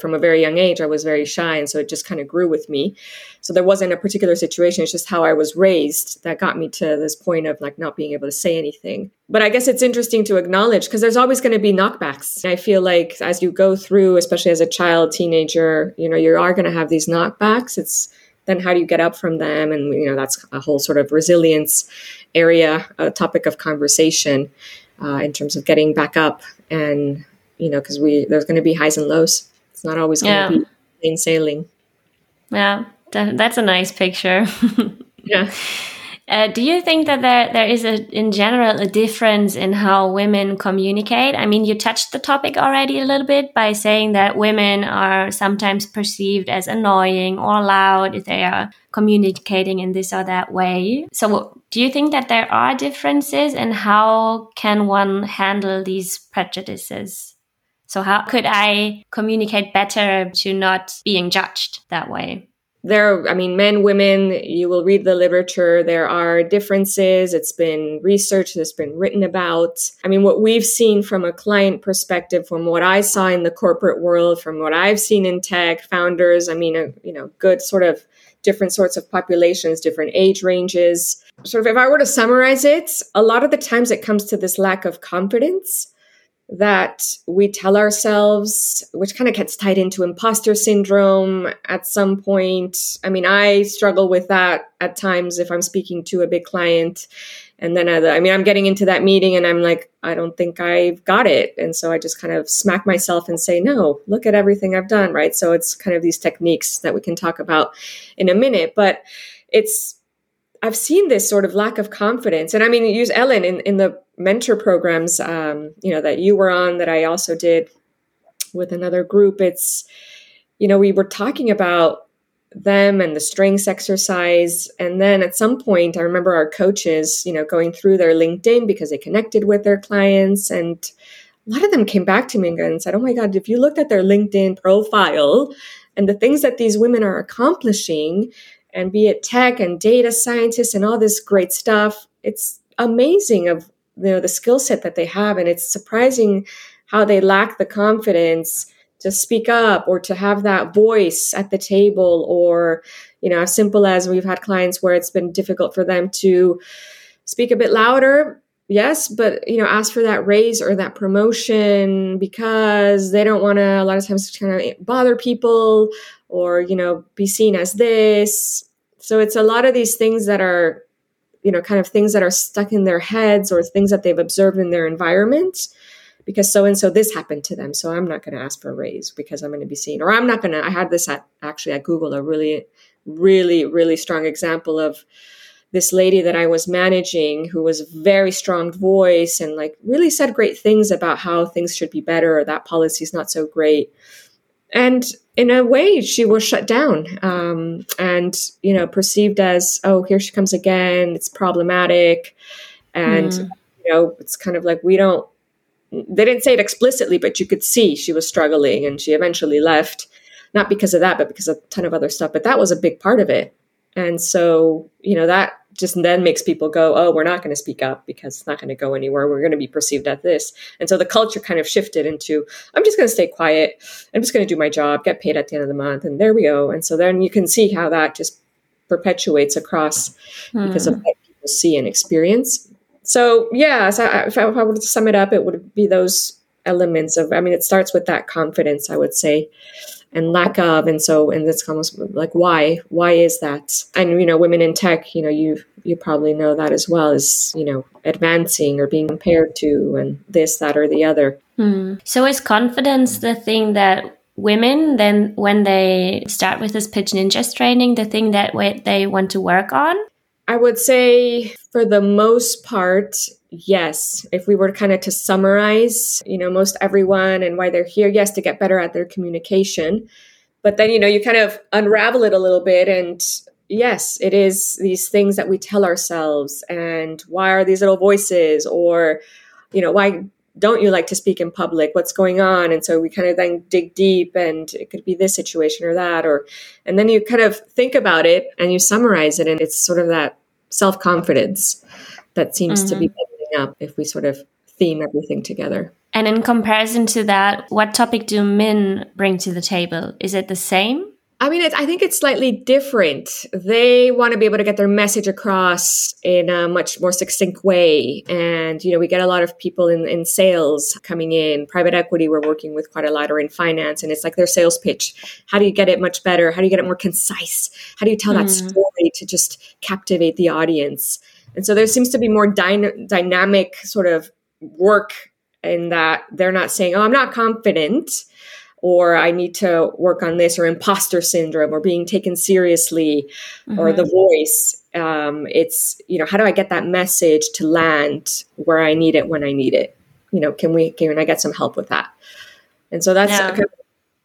from a very young age. I was very shy and so it just kind of grew with me. So there wasn't a particular situation it's just how i was raised that got me to this point of like not being able to say anything. But i guess it's interesting to acknowledge because there's always going to be knockbacks. I feel like as you go through especially as a child teenager you know you are going to have these knockbacks. It's then how do you get up from them? And you know that's a whole sort of resilience area a topic of conversation uh, in terms of getting back up and you know because we there's going to be highs and lows it's not always going to Yeah. be plain sailing Yeah, that, that's a nice picture. yeah Uh, do you think that there there is a in general a difference in how women communicate? I mean, you touched the topic already a little bit by saying that women are sometimes perceived as annoying or loud if they are communicating in this or that way. So, do you think that there are differences and how can one handle these prejudices? So, how could I communicate better to not being judged that way? There i mean men women you will read the literature. There are differences. It's been researched. It's been written about. I mean what we've seen from a client perspective from what i saw in the corporate world from what i've seen in tech founders i mean a, you know good sort of different sorts of populations different age ranges. Sort of if i were to summarize it a lot of the times it comes to this lack of confidence that we tell ourselves, which kind of gets tied into imposter syndrome at some point. I mean, I struggle with that at times if I'm speaking to a big client. And then, I, I mean, I'm getting into that meeting and I'm like, I don't think I've got it. And so I just kind of smack myself and say, no, look at everything I've done, right? So it's kind of these techniques that we can talk about in a minute. But it's, I've seen this sort of lack of confidence. And I mean, use Ellen in, in the mentor programs, um, you know, that you were on, that I also did with another group. It's, you know, we were talking about them and the strengths exercise. And then at some point, I remember our coaches, you know, going through their LinkedIn because they connected with their clients. And a lot of them came back to me and said, Oh my God, if you looked at their LinkedIn profile and the things that these women are accomplishing, and be it tech and data scientists and all this great stuff, it's amazing of you know the skill set that they have. And it's surprising how they lack the confidence to speak up or to have that voice at the table or you know as simple as we've had clients where it's been difficult for them to speak a bit louder yes but you know ask for that raise or that promotion because they don't want to a lot of times kind of bother people or you know be seen as this so it's a lot of these things that are you know kind of things that are stuck in their heads or things that they've observed in their environment because so and so this happened to them. So i'm not going to ask for a raise because i'm going to be seen or i'm not going to i had this at actually at google a really really really strong example of this lady that i was managing who was a very strong voice and like really said great things about how things should be better or that policy is not so great and in a way she was shut down um, and you know perceived as oh here she comes again it's problematic and mm. you know it's kind of like we don't they didn't say it explicitly, but you could see she was struggling and she eventually left, not because of that, but because of a ton of other stuff. But that was a big part of it. And so, you know, that just then makes people go, oh, we're not going to speak up because it's not going to go anywhere. We're going to be perceived at this. And so the culture kind of shifted into, I'm just going to stay quiet. I'm just going to do my job, get paid at the end of the month. And there we go. And so then you can see how that just perpetuates across hmm. because of what people see and experience so yeah, so if I, if I were to sum it up, it would be those elements of. I mean, it starts with that confidence, I would say, and lack of, and so and it's almost like why? Why is that? And you know, women in tech, you know, you you probably know that as well as you know, advancing or being compared to, and this, that, or the other. Hmm. So is confidence the thing that women then when they start with this pitch ninjas training the thing that they want to work on I would say for the most part, yes. If we were kind of to summarize, you know, most everyone and why they're here, yes, to get better at their communication. But then, you know, you kind of unravel it a little bit and yes, it is these things that we tell ourselves and why are these little voices or, you know, why don't you like to speak in public what's going on and so we kind of then dig deep and it could be this situation or that or and then you kind of think about it and you summarize it and it's sort of that self-confidence that seems mm-hmm. to be mm-hmm. building up if we sort of theme everything together and in comparison to that what topic do men bring to the table is it the same I mean, I think it's slightly different. They want to be able to get their message across in a much more succinct way. And, you know, we get a lot of people in, in sales coming in, private equity, we're working with quite a lot, or in finance. And it's like their sales pitch. How do you get it much better? How do you get it more concise? How do you tell mm. that hmm. story to just captivate the audience? And so there seems to be more dyna- dynamic sort of work in that they're not saying, oh, I'm not confident or I need to work on this, or imposter syndrome, or being taken seriously, mm-hmm. or the voice. Um, it's you know how do I get that message to land where I need it when I need it? You know, can we can I get some help with that? And so that's yeah. kind of,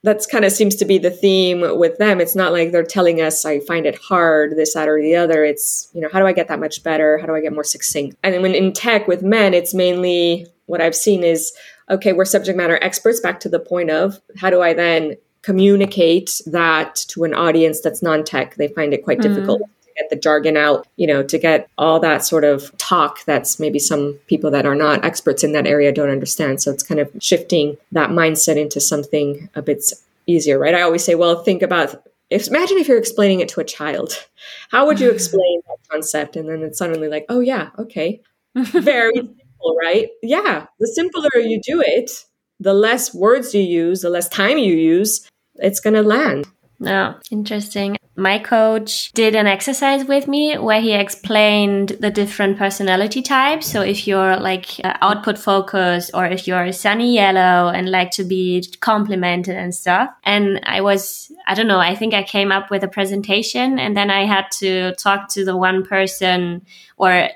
that's kind of seems to be the theme with them. It's not like they're telling us I find it hard, this, that, or the other. It's you know how do I get that much better? How do I get more succinct? And when in tech with men, it's mainly what I've seen is okay, we're subject matter experts back to the point of how do I then communicate that to an audience that's non-tech? They find it quite mm-hmm. difficult to get the jargon out, you know, to get all that sort of talk that's maybe some people that are not experts in that area don't understand. So it's kind of shifting that mindset into something a bit easier, right? I always say, well, think about if imagine if you're explaining it to a child. How would you explain that concept? And then it's suddenly like, oh yeah, okay. Very simple, right? Yeah. The simpler you do it, the less words you use, the less time you use, it's going to land. Oh, interesting. My coach did an exercise with me where he explained the different personality types. So if you're like uh, output focused or if you're sunny yellow and like to be complimented and stuff. And I was, I don't know, I think I came up with a presentation and then I had to talk to the one person or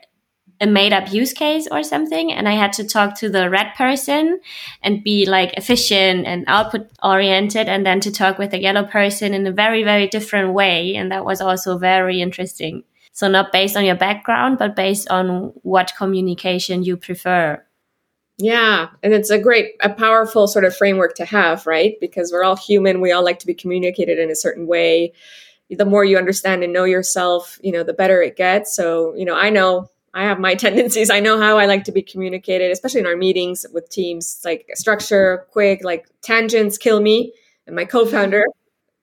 a made up use case or something and I had to talk to the red person and be like efficient and output oriented and then to talk with the yellow person in a very, very different way. And that was also very interesting. So not based on your background, but based on what communication you prefer. Yeah, and it's a great, a powerful sort of framework to have, right? Because we're all human. We all like to be communicated in a certain way. The more you understand and know yourself, you know, the better it gets. So, you know, I know I have my tendencies. I know how I like to be communicated, especially in our meetings with teams. It's like structure, quick, like tangents kill me. And my co-founder,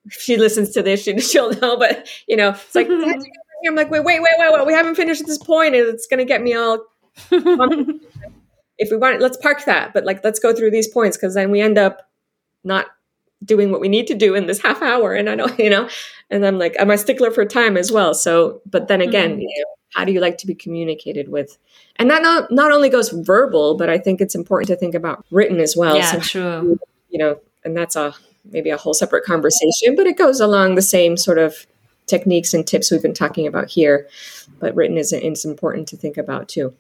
if she listens to this, she, she'll know. But you know, it's like I'm like, wait, wait, wait, wait, wait. We haven't finished at this point, and it's going to get me all. if we want, let's park that. But like, let's go through these points because then we end up not doing what we need to do in this half hour. And I know, you know, and I'm like, I'm a stickler for time as well. So, but then again, mm-hmm. you know, how do you like to be communicated with? And that not not only goes verbal, but I think it's important to think about written as well. Yeah, so true. You know, and that's a maybe a whole separate conversation, but it goes along the same sort of techniques and tips we've been talking about here. But written is, is important to think about too.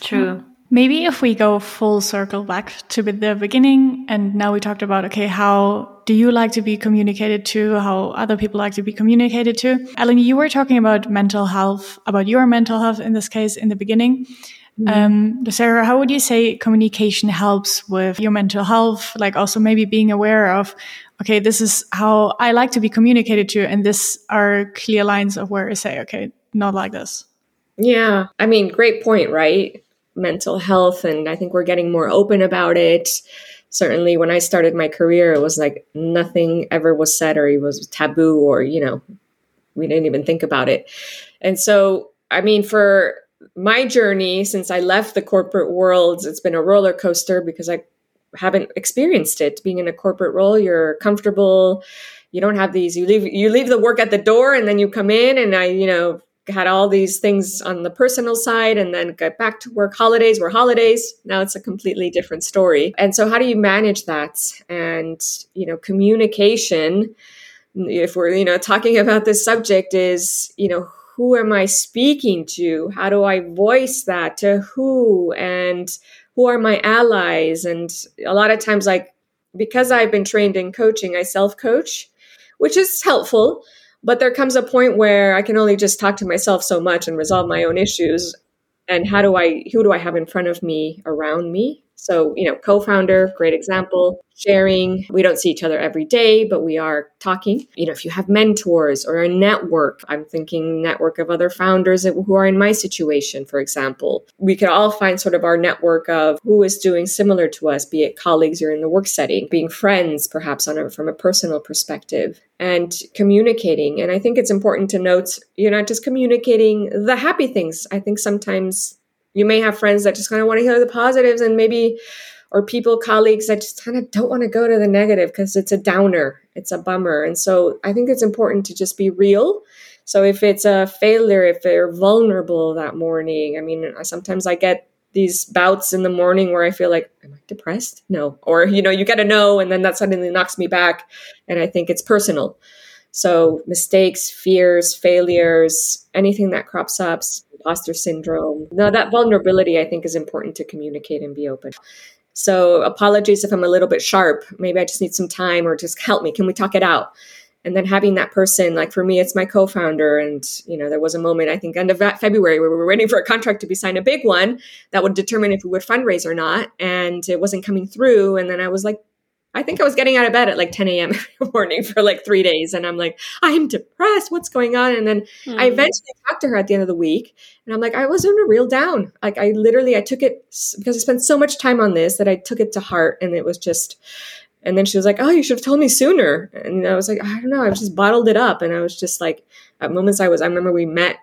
True. Maybe if we go full circle back to the beginning, and now we talked about, okay, how do you like to be communicated to? How other people like to be communicated to? Ellen, you were talking about mental health, about your mental health in this case in the beginning. Mm. Um, Sarah, how would you say communication helps with your mental health? Like also maybe being aware of, okay, this is how I like to be communicated to, and this are clear lines of where I say, okay, not like this. Yeah, I mean, great point, right? Mental health and I think we're getting more open about it. Certainly when I started my career it was like nothing ever was said or it was taboo or you know we didn't even think about it. And so I mean for my journey since I left the corporate world it's been a roller coaster because I haven't experienced it being in a corporate role you're comfortable you don't have these you leave you leave the work at the door and then you come in and I you know had all these things on the personal side and then got back to work. Holidays were holidays. Now it's a completely different story. And so, how do you manage that? And, you know, communication, if we're, you know, talking about this subject, is, you know, who am I speaking to? How do I voice that to who? And who are my allies? And a lot of times, like, because I've been trained in coaching, I self coach, which is helpful but there comes a point where I can only just talk to myself so much and resolve my own issues. And how do I, who do I have in front of me around me? So, you know, co founder, great example, sharing. We don't see each other every day, but we are talking. You know, if you have mentors or a network, I'm thinking network of other founders who are in my situation, for example. We could all find sort of our network of who is doing similar to us, be it colleagues or in the work setting, being friends, perhaps on a, from a personal perspective and communicating. And I think it's important to note you're not just communicating the happy things. I think sometimes you may have friends that just kind of want to hear the positives and maybe or people colleagues that just kind of don't want to go to the negative because it's a downer it's a bummer. And so i think it's important to just be real. So if it's a failure if they're vulnerable that morning i mean sometimes i get these bouts in the morning where i feel like am i depressed? No. Or you know you get a no and then that suddenly knocks me back and i think it's personal. So mistakes fears failures anything that crops up imposter syndrome. No, that vulnerability I think is important to communicate and be open. So apologies if I'm a little bit sharp. Maybe I just need some time or just help me. Can we talk it out? And then having that person, like for me, it's my co-founder. And, you know, there was a moment, I think end of February where we were waiting for a contract to be signed, a big one that would determine if we would fundraise or not. And it wasn't coming through. And then I was like, I think I was getting out of bed at like 10 a.m. every morning for like three days. And I'm like, I'm depressed. What's going on? And then mm. I hmm. eventually talked to her at the end of the week. And I'm like, I was in a real down. Like I literally, I took it because I spent so much time on this that I took it to heart. And it was just, and then she was like, oh, you should have told me sooner. And I was like, I don't know. I just bottled it up. And I was just like, at moments I was, I remember we met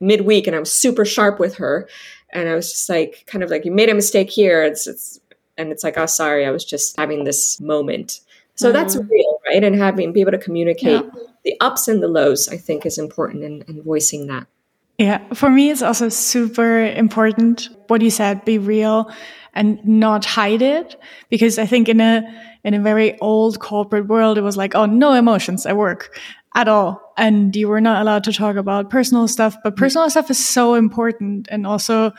midweek and I was super sharp with her. And I was just like, kind of like, you made a mistake here. It's, it's, and it's like oh sorry i was just having this moment so mm-hmm. that's real right and having be able to communicate yeah. the ups and the lows i think is important in, in voicing that yeah for me it's also super important what you said be real and not hide it because i think in a in a very old corporate world it was like oh no emotions at work at all and you were not allowed to talk about personal stuff. But personal stuff is so important, and also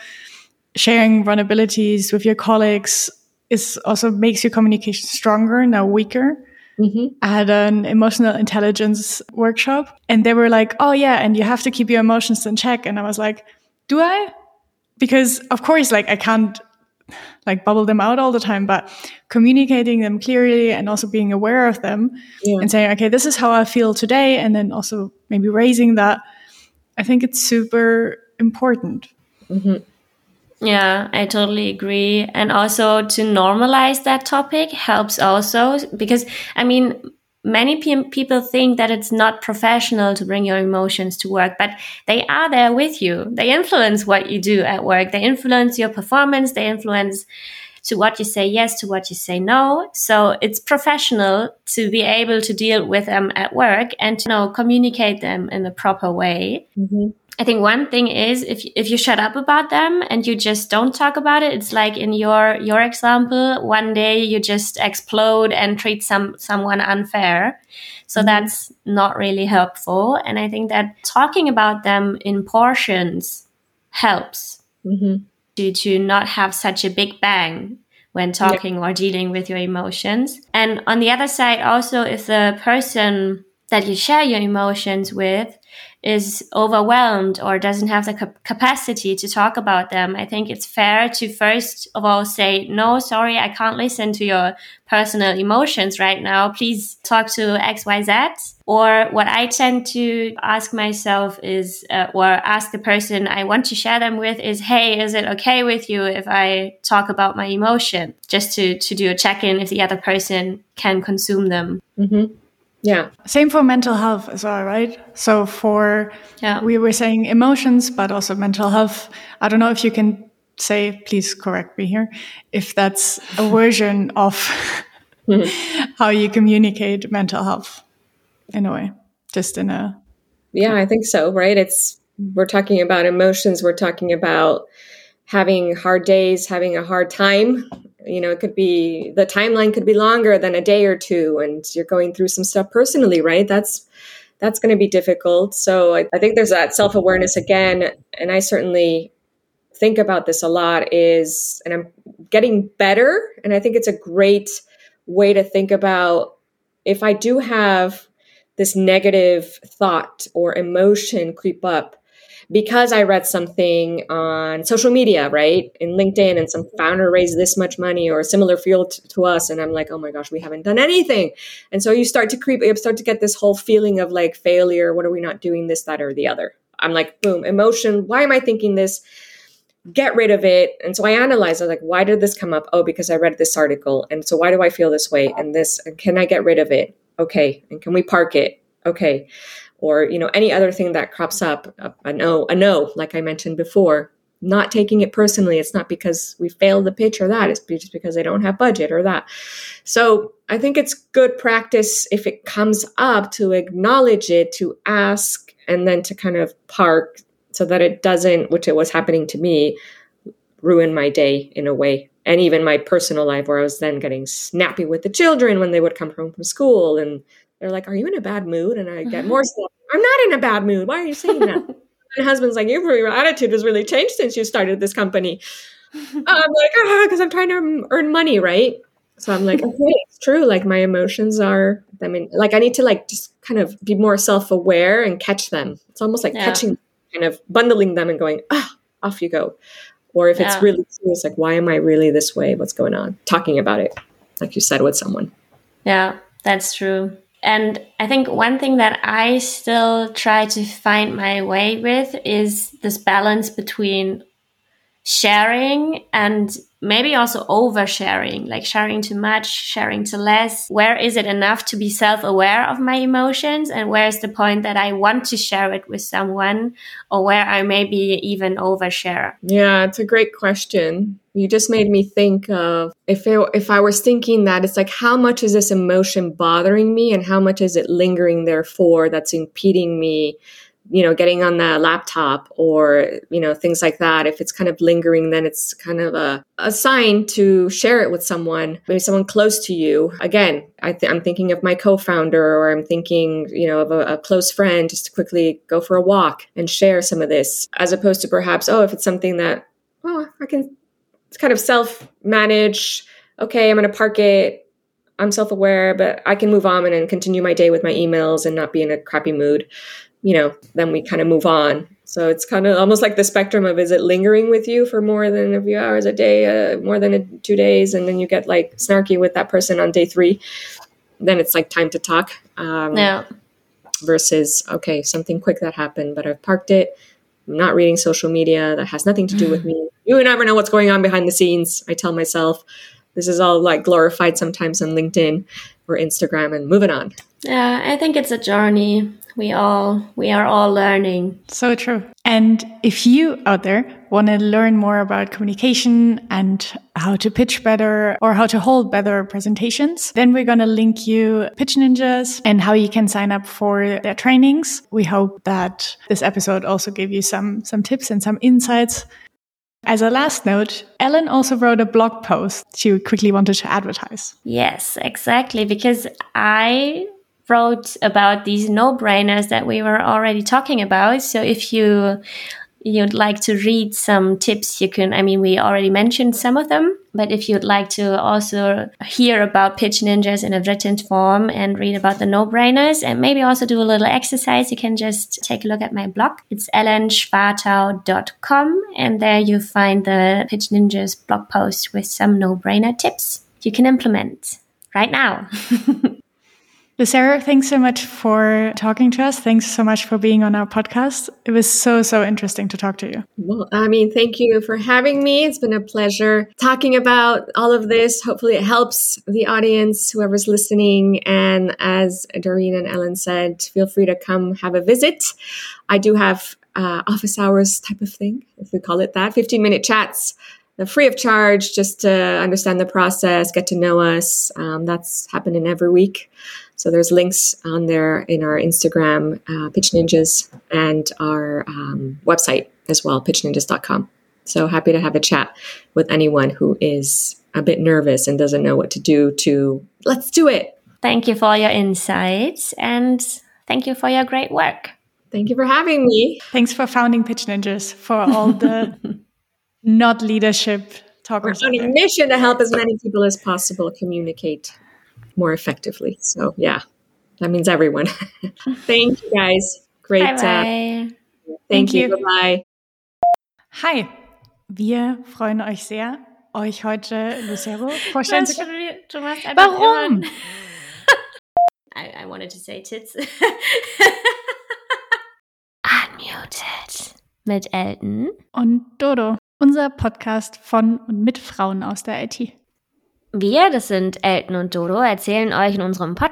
sharing vulnerabilities with your colleagues is also makes your communication stronger, not weaker. Mm-hmm. I had an emotional intelligence workshop, and they were like, "Oh yeah, and you have to keep your emotions in check." And I was like, "Do I?" Because of course, like I can't like bubble them out all the time, but communicating them clearly and also being aware of them yeah. and saying, "Okay, this is how I feel today," and then also maybe raising that. I think it's super important. Mm-hmm. Yeah, I totally agree. And also to normalize that topic helps also because, I mean, many pe- people think that it's not professional to bring your emotions to work, but they are there with you. They influence what you do at work. They influence your performance. They influence to what you say yes, to what you say no. So it's professional to be able to deal with them at work and to you know, communicate them in a proper way. Mm-hmm. I think one thing is if if you shut up about them and you just don't talk about it, it's like in your your example, one day you just explode and treat some someone unfair. So mm-hmm. that's not really helpful. And I think that talking about them in portions helps mm-hmm. To to not have such a big bang when talking yeah. or dealing with your emotions. And on the other side, also if the person that you share your emotions with is overwhelmed or doesn't have the cap- capacity to talk about them, I think it's fair to first of all say, no, sorry, I can't listen to your personal emotions right now. Please talk to XYZ. Or what I tend to ask myself is, uh, or ask the person I want to share them with is, hey, is it okay with you if I talk about my emotion? Just to, to do a check in if the other person can consume them. Mm-hmm. Yeah. Same for mental health as well, right? So for yeah. we were saying emotions, but also mental health. I don't know if you can say, please correct me here, if that's a version of mm-hmm. how you communicate mental health in a way, just in a. Yeah, I think so, right? It's, we're talking about emotions, we're talking about having hard days, having a hard time, you know it could be the timeline could be longer than a day or two and you're going through some stuff personally right? That's that's going to be difficult. So I, I think there's that self-awareness again and i certainly think about this a lot is and i'm getting better and i think it's a great way to think about if i do have this negative thought or emotion creep up because I read something on social media, right, in LinkedIn, and some founder raised this much money or a similar field to us, and I'm like, oh my gosh, we haven't done anything, and so you start to creep, you start to get this whole feeling of like failure. What are we not doing? This, that, or the other. I'm like, boom, emotion. Why am I thinking this? Get rid of it. And so I analyzed. I was like, why did this come up? Oh, because I read this article, and so why do I feel this way? And this, can I get rid of it? Okay, and can we park it? Okay or you know any other thing that crops up a no a no like i mentioned before. Not taking it personally it's not because we failed the pitch or that it's just because they don't have budget or that. So i think it's good practice if it comes up to acknowledge it to ask and then to kind of park so that it doesn't which it was happening to me ruin my day in a way. And even my personal life where i was then getting snappy with the children when they would come home from school and they're like, "Are you in a bad mood?" And I get more stuff. I'm not in a bad mood. Why are you saying that? My husband's like, "Your attitude has really changed since you started this company." I'm like, "Ah, because I'm trying to earn money, right?" So I'm like, "Okay, it's true. Like my emotions are. I mean, like I need to like just kind of be more self aware and catch them. It's almost like yeah. catching, kind of bundling them and going, ah, off you go." Or if yeah. it's really serious, like, why am I really this way? What's going on? Talking about it, like you said, with someone. Yeah, that's true. And I think one thing that I still try to find my way with is this balance between sharing and maybe also oversharing, like sharing too much, sharing too less. Where is it enough to be self aware of my emotions? And where's the point that I want to share it with someone or where I maybe even overshare? Yeah, it's a great question. You just made me think of if it, if I was thinking that it's like how much is this emotion bothering me and how much is it lingering there for that's impeding me you know, getting on the laptop or, you know, things like that, if it's kind of lingering, then it's kind of a, a sign to share it with someone, maybe someone close to you. Again, I am thinking of my co-founder or I'm thinking, you know, of a, a close friend just to quickly go for a walk and share some of this as opposed to perhaps, oh, if it's something that, oh, I can kind of self manage. Okay, I'm going to park it. I'm self aware, but I can move on and continue my day with my emails and not be in a crappy mood you know, then we kind of move on. So it's kind of almost like the spectrum of is it lingering with you for more than a few hours a day, uh, more than a, two days, and then you get like snarky with that person on day three. Then it's like time to talk. Um, yeah. Versus okay, something quick that happened, but I've parked it. I'm not reading social media. That has nothing to do with me. You never know what's going on behind the scenes. I tell myself this is all like glorified sometimes on LinkedIn or Instagram, and moving on. Yeah, I think it's a journey we all we are all learning so true and if you out there want to learn more about communication and how to pitch better or how to hold better presentations then we're going to link you pitch ninjas and how you can sign up for their trainings we hope that this episode also gave you some some tips and some insights as a last note, Ellen also wrote a blog post she quickly wanted to advertise. Yes, exactly. Because I wrote about these no-brainers that we were already talking about. So if you you'd like to read some tips, you can. I mean, we already mentioned some of them, but if you'd like to also hear about pitch ninjas in a written form and read about the no-brainers and maybe also do a little exercise, you can just take a look at my blog. It's ellenschwartau.com and there you find the pitch ninjas blog post with some no-brainer tips you can implement right now. Sarah, thanks so much for talking to us. Thanks so much for being on our podcast. It was so, so interesting to talk to you. Well, I mean, thank you for having me. It's been a pleasure talking about all of this. Hopefully, it helps the audience, whoever's listening. And as Doreen and Ellen said, feel free to come have a visit. I do have uh, office hours type of thing, if we call it that, 15 minute chats free of charge just to understand the process, get to know us. Um, that's happening every week. So there's links on there in our Instagram, uh, Pitch Ninjas, and our um, website as well, pitchninjas.com. So happy to have a chat with anyone who is a bit nervous and doesn't know what to do to let's do it. Thank you for your insights and thank you for your great work. Thank you for having me. Thanks for founding Pitch Ninjas for all the not leadership talkers. We're on a mission to help as many people as possible communicate more effectively. So yeah, that means everyone. thank you guys. Great. Bye -bye. Uh, thank, thank, you. you. Bye. Hi, wir freuen euch sehr, euch heute Lucero vorstellen zu können. Warum? I, I wanted to say tits. Unmuted. Mit Elton. Und Dodo. Unser Podcast von und mit Frauen aus der IT. Wir, das sind Elton und Dodo, erzählen euch in unserem Podcast